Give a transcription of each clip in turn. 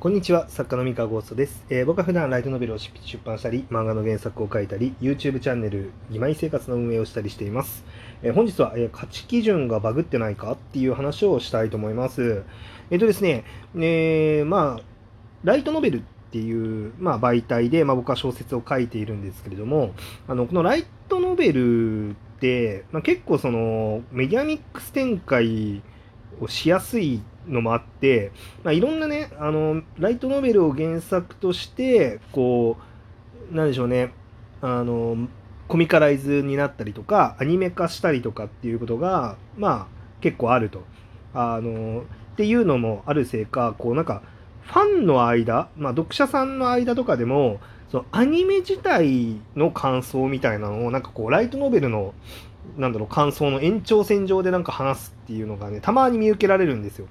こんにちは、作家の三河ゴーストです、えー僕は普段ライトノベルを出版したり、漫画の原作を書いたり、YouTube チャンネル、義枚生活の運営をしたりしています。えー本日は、えー価値基準がバグってないかっていう話をしたいと思います。えっ、とですね、えーまあ、ライトノベルっていう、まあ、媒体で、まあ、僕は小説を書いているんですけれども、あのこのライトノベルって、まあ、結構そのメディアミックス展開をしやすいのもあって、まあ、いろんなねあのライトノベルを原作としてこうなんでしょうねあのコミカライズになったりとかアニメ化したりとかっていうことがまあ結構あると。あのっていうのもあるせいかこうなんかファンの間、まあ、読者さんの間とかでもそのアニメ自体の感想みたいなのをなんかこうライトノベルのなんだろう感想の延長線上でなんか話すっていうのがねたまに見受けられるんですよ。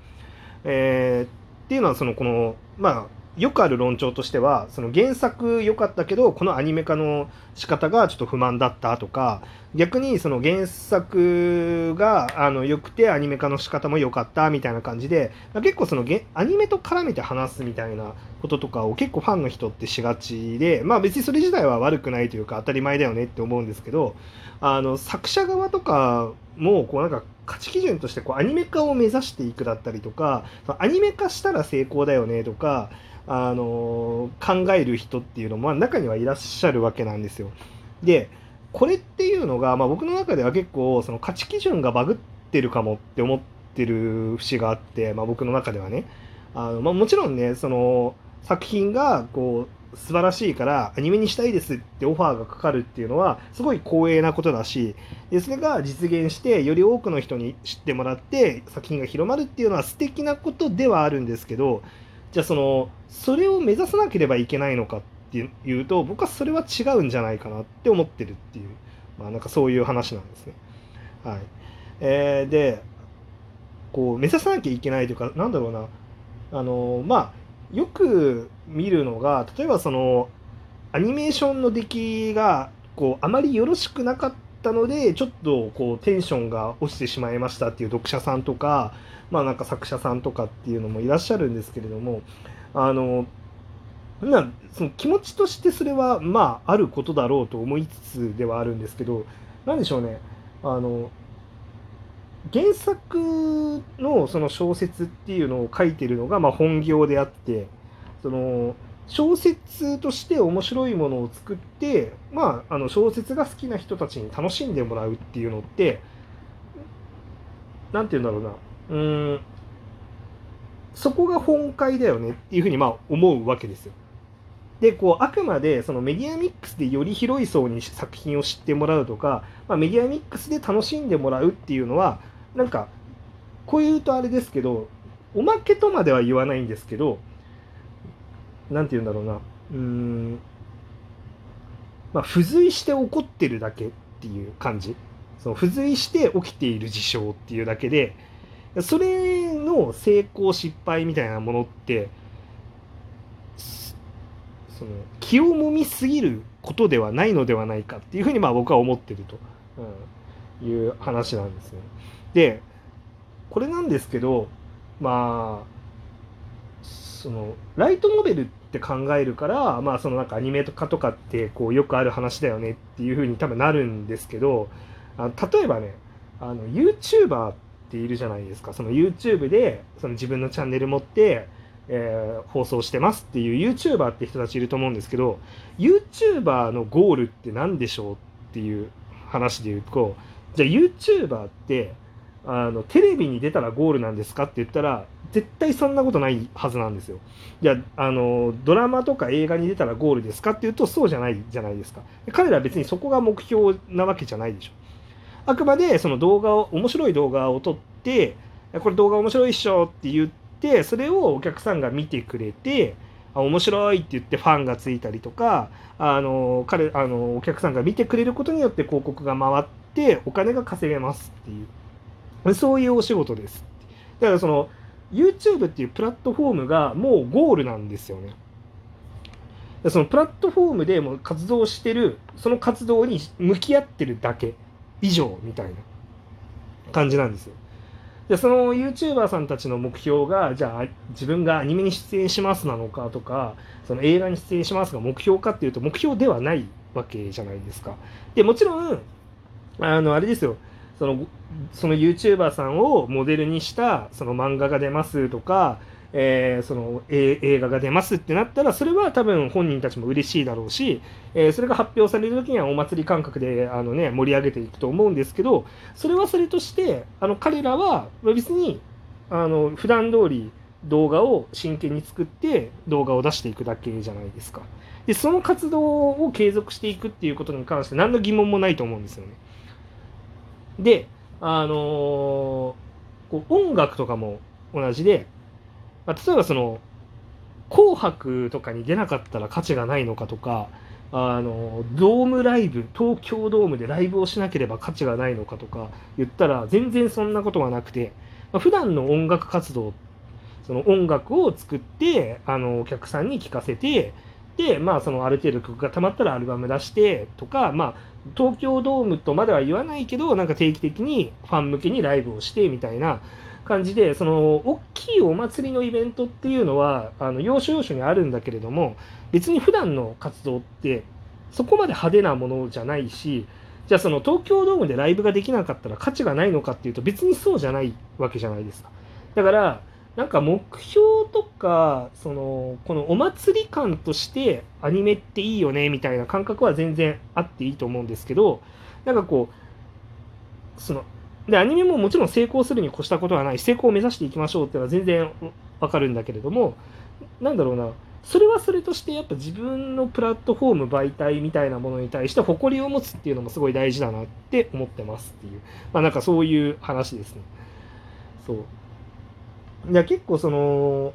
えーっていうのはそのこのまあよくある論調としてはその原作良かったけどこのアニメ化の仕方がちょっと不満だったとか逆にその原作があの良くてアニメ化の仕方も良かったみたいな感じで結構そのアニメと絡めて話すみたいなこととかを結構ファンの人ってしがちでまあ別にそれ自体は悪くないというか当たり前だよねって思うんですけどあの作者側とかもこうなんか価値基準としてこうアニメ化を目指していくだったりとかアニメ化したら成功だよねとかあの考える人っていうのも中にはいらっしゃるわけなんですよ。でこれっていうのが、まあ、僕の中では結構その価値基準がバグってるかもって思ってる節があって、まあ、僕の中ではねあの、まあ、もちろんねその作品がこう素晴らしいからアニメにしたいですってオファーがかかるっていうのはすごい光栄なことだしでそれが実現してより多くの人に知ってもらって作品が広まるっていうのは素敵なことではあるんですけどじゃあそのそれを目指さなければいけないのかっていうと僕はそれは違うんじゃないかなって思ってるっていうまあなんかそういう話なんですね。はいえーでこう目指さなきゃいけないというかなんだろうなあのまあよく見るのが例えばそのアニメーションの出来がこうあまりよろしくなかったのでちょっとこうテンションが落ちてしまいましたっていう読者さんとかまあなんか作者さんとかっていうのもいらっしゃるんですけれどもあのまあその気持ちとしてそれはまああることだろうと思いつつではあるんですけどなんでしょうね。あの原作のその小説っていうのを書いてるのがまあ本業であってその小説として面白いものを作って、まあ、あの小説が好きな人たちに楽しんでもらうっていうのってなんて言うんだろうなうんそこが本会だよねっていうふうにまあ思うわけですよ。でこうあくまでそのメディアミックスでより広い層に作品を知ってもらうとか、まあ、メディアミックスで楽しんでもらうっていうのはなんかこう言うとあれですけどおまけとまでは言わないんですけどなんて言うんだろうな。うん。まあ付随して起こってるだけっていう感じ。その付随して起きている事象っていうだけでそれの成功失敗みたいなものってその気をもみすぎることではないのではないかっていうふうにまあ僕は思ってると、うん、いう話なんですね。でこれなんですけどまあそのライトノベルって考えるからまあそのなんかアニメ化とかってこうよくある話だよねっていうふうに多分なるんですけどあ例えばねあの YouTuber っているじゃないですか。その YouTube でその自分のチャンネル持ってえー放送してますっていう YouTuber って人たちいると思うんですけど YouTuber のゴールって何でしょうっていう話で言うとじゃあ YouTuber ってあのテレビに出たらゴールなんですかって言ったら絶対そんなことないはずなんですよ。じゃあのドラマとか映画に出たらゴールですかっていうとそうじゃないじゃないですか。彼ら別にそこが目標なわけじゃないでしょ。あくまでその動画を面白い動画を撮ってこれ動画面白いっしょって言ってそれをお客さんが見てくれてあ面白いって言ってファンがついたりとかあの彼あのお客さんが見てくれることによって広告が回ってお金が稼げますっていうそういうお仕事です。だからその YouTube っていうプラットフォームがもうゴールなんですよね。そのプラットフォームでも活動してるその活動に向き合ってるだけ以上みたいな感じなんですよ。でその YouTuber さんたちの目標がじゃあ自分がアニメに出演しますなのかとかその映画に出演しますが目標かっていうと目標ではないわけじゃないですか。でもちろんあのあれですよ。そのその YouTuber さんをモデルにしたその漫画が出ますとかえー、その映画が出ますってなったらそれは多分本人たちも嬉しいだろうし、えー、それが発表される時にはお祭り感覚であの、ね、盛り上げていくと思うんですけどそれはそれとしてあの彼らは別にあの普段通り動画を真剣に作って動画を出していくだけじゃないですか。でその活動を継続していくっていうことに関して何の疑問もないと思うんですよね。であのー、こう音楽とかも同じでまあ、例えばその「紅白」とかに出なかったら価値がないのかとかあのドームライブ東京ドームでライブをしなければ価値がないのかとか言ったら全然そんなことはなくて、まあ、普段の音楽活動その音楽を作ってあのお客さんに聴かせてでまあそのある程度曲がたまったらアルバム出してとかまあ東京ドームとまでは言わないけどなんか定期的にファン向けにライブをしてみたいな感じでその大きいお祭りのイベントっていうのはあの要所要所にあるんだけれども別に普段の活動ってそこまで派手なものじゃないしじゃあその東京ドームでライブができなかったら価値がないのかっていうと別にそうじゃないわけじゃないですか。だからなんか目標とかそのこのお祭り感としてアニメっていいよねみたいな感覚は全然あっていいと思うんですけどなんかこうそので、アニメももちろん成功するに越したことはない、成功を目指していきましょうっていうのは全然わかるんだけれども、なんだろうな、それはそれとしてやっぱ自分のプラットフォーム媒体みたいなものに対して誇りを持つっていうのもすごい大事だなって思ってますっていう、まあなんかそういう話ですね。そう。いや結構その、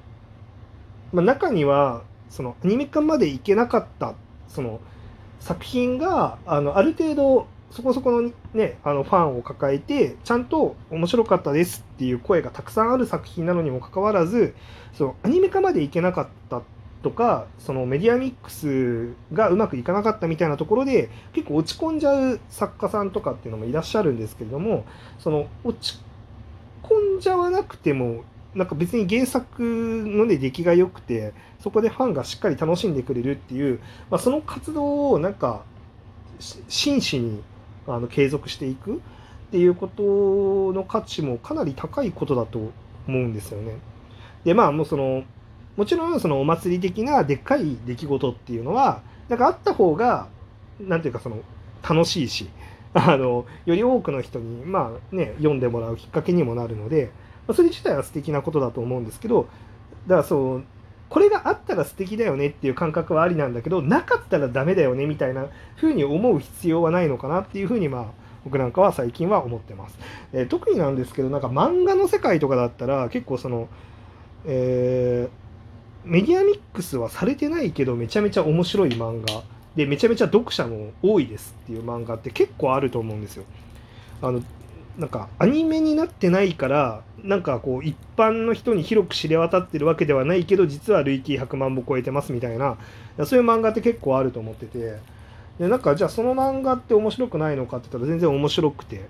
まあ、中にはそのアニメ化までいけなかったその作品があのある程度そこそこのね、あのファンを抱えて、ちゃんと面白かったですっていう声がたくさんある作品なのにもかかわらず、そのアニメ化までいけなかったとか、そのメディアミックスがうまくいかなかったみたいなところで、結構落ち込んじゃう作家さんとかっていうのもいらっしゃるんですけれども、その落ち込んじゃわなくても、なんか別に原作のね、出来が良くて、そこでファンがしっかり楽しんでくれるっていう、まあ、その活動をなんか、真摯にあの継続していくっていうことの価値もかなり高いことだと思うんですよね。でまあもうそのもちろんそのお祭り的なでっかい出来事っていうのはなんかあった方が何ていうかその楽しいしあのより多くの人にまあね読んでもらうきっかけにもなるので、それ自体は素敵なことだと思うんですけどだからそうこれがあったら素敵だよねっていう感覚はありなんだけどなかったらダメだよねみたいな風に思う必要はないのかなっていう風にまあ僕なんかは最近は思ってます。えー、特になんですけどなんか漫画の世界とかだったら結構その、えー、メディアミックスはされてないけどめちゃめちゃ面白い漫画でめちゃめちゃ読者も多いですっていう漫画って結構あると思うんですよ。あのなんかアニメになってないからなんかこう一般の人に広く知れ渡ってるわけではないけど実は累計100万部超えてますみたいなそういう漫画って結構あると思っててでなんかじゃあその漫画って面白くないのかって言ったら全然面白くて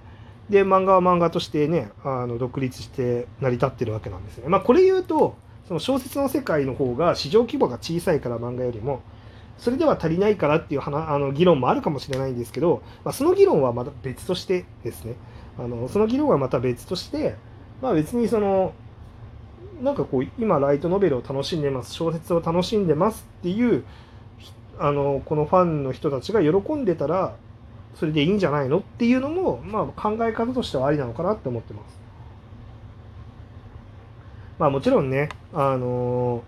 で漫画は漫画としてねあの独立して成り立ってるわけなんですね。まあ、これ言うとその小説の世界の方が市場規模が小さいから漫画よりもそれでは足りないからっていう話あの議論もあるかもしれないんですけど、まあ、その議論はまた別としてですねあのその議論はまた別として、まあ、別にそのなんかこう今ライトノベルを楽しんでます小説を楽しんでますっていうあのこのファンの人たちが喜んでたらそれでいいんじゃないのっていうのも、まあ、考え方としてはありなのかなって思ってます。まあもちろんね、あの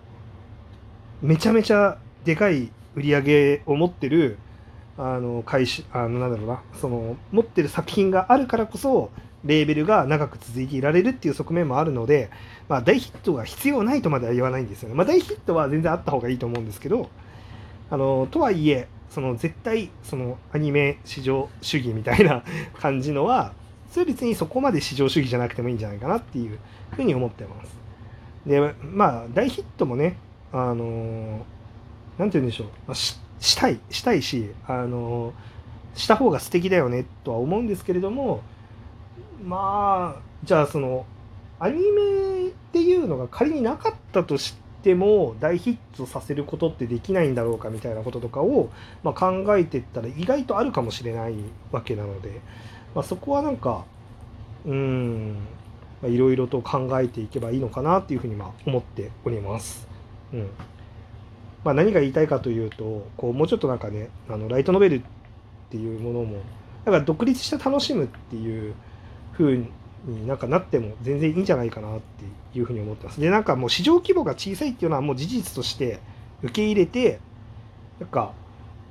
めちゃめちゃでかい売り上げを持ってるあの会社あのなんだろうなその持ってる作品があるからこそレーベルが長く続いていられるっていう側面もあるので、まあ、大ヒットが必要ないとまでは言わないんですよね。まあ、大ヒットは全然あった方がいいと思うんですけどあのとはいえその絶対そのアニメ市場主義みたいな 感じのはそれ別にそこまで市場主義じゃなくてもいいんじゃないかなっていうふうに思ってます。でまあ大ヒットもねあのなんて言うんでしょう、まあ、したいしたいしあのした方が素敵だよねとは思うんですけれどもまあじゃあそのアニメっていうのが仮になかったとしても大ヒットさせることってできないんだろうかみたいなこととかを、まあ、考えてったら意外とあるかもしれないわけなので、まあ、そこはなんかうんいろいろと考えていけばいいのかなっていうふうにまあ思っております。うんまあ、何が言いたいかというとこうもうちょっとなんかねあのライトノベルっていうものもだから独立して楽しむっていう風になんかなっても全然いいんじゃないかなっていうふうに思ってます。でなんかもう市場規模が小さいっていうのはもう事実として受け入れてなんか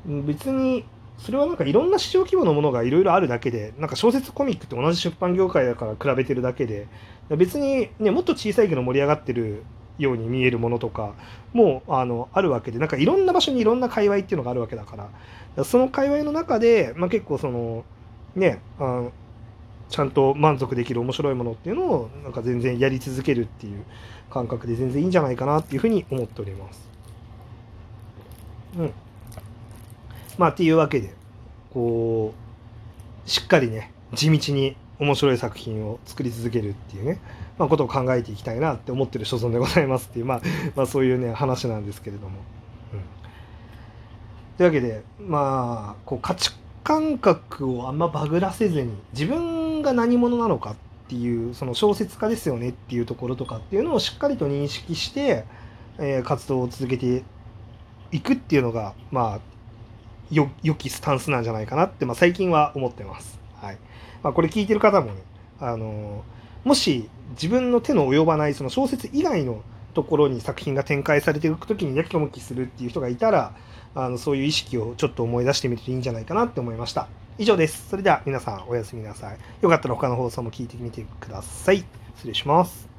別にそれはなんかいろんな市場規模のものがいろいろあるだけでなんか小説コミックって同じ出版業界だから比べてるだけで別にねもっと小さいけど盛り上がってるように見えるものとかもあのあるわけでなんかいろんな場所にいろんな界隈っていうのがあるわけだからその界隈の中で、まあ、結構そのねあちゃんと満足できる面白いものっていうのをなんか全然やり続けるっていう感覚で全然いいんじゃないかなっていうふうに思っております。うん。まあっていうわけでこうしっかりね地道に面白い作品を作り続けるっていうね、まあ、ことを考えていきたいなって思ってる所存でございますっていう、まあ、まあそういうね話なんですけれども。うん、というわけでまあこう価値感覚をあんまバグらせずに自分が何者なのかっていうその小説家ですよねっていうところとかっていうのをしっかりと認識して、えー、活動を続けていくっていうのがまあよ良きスタンスなんじゃないかなって、まあ、最近は思ってます。はいまあ、これ聞いてる方もね、あのもし自分の手の及ばないその小説以外のところに作品が展開されていく時にやきもきするっていう人がいたらあのそういう意識をちょっと思い出してみるといいんじゃないかなって思いました。以上です。それでは皆さんおやすみなさい。よかったら他の放送も聞いてみてください。失礼します。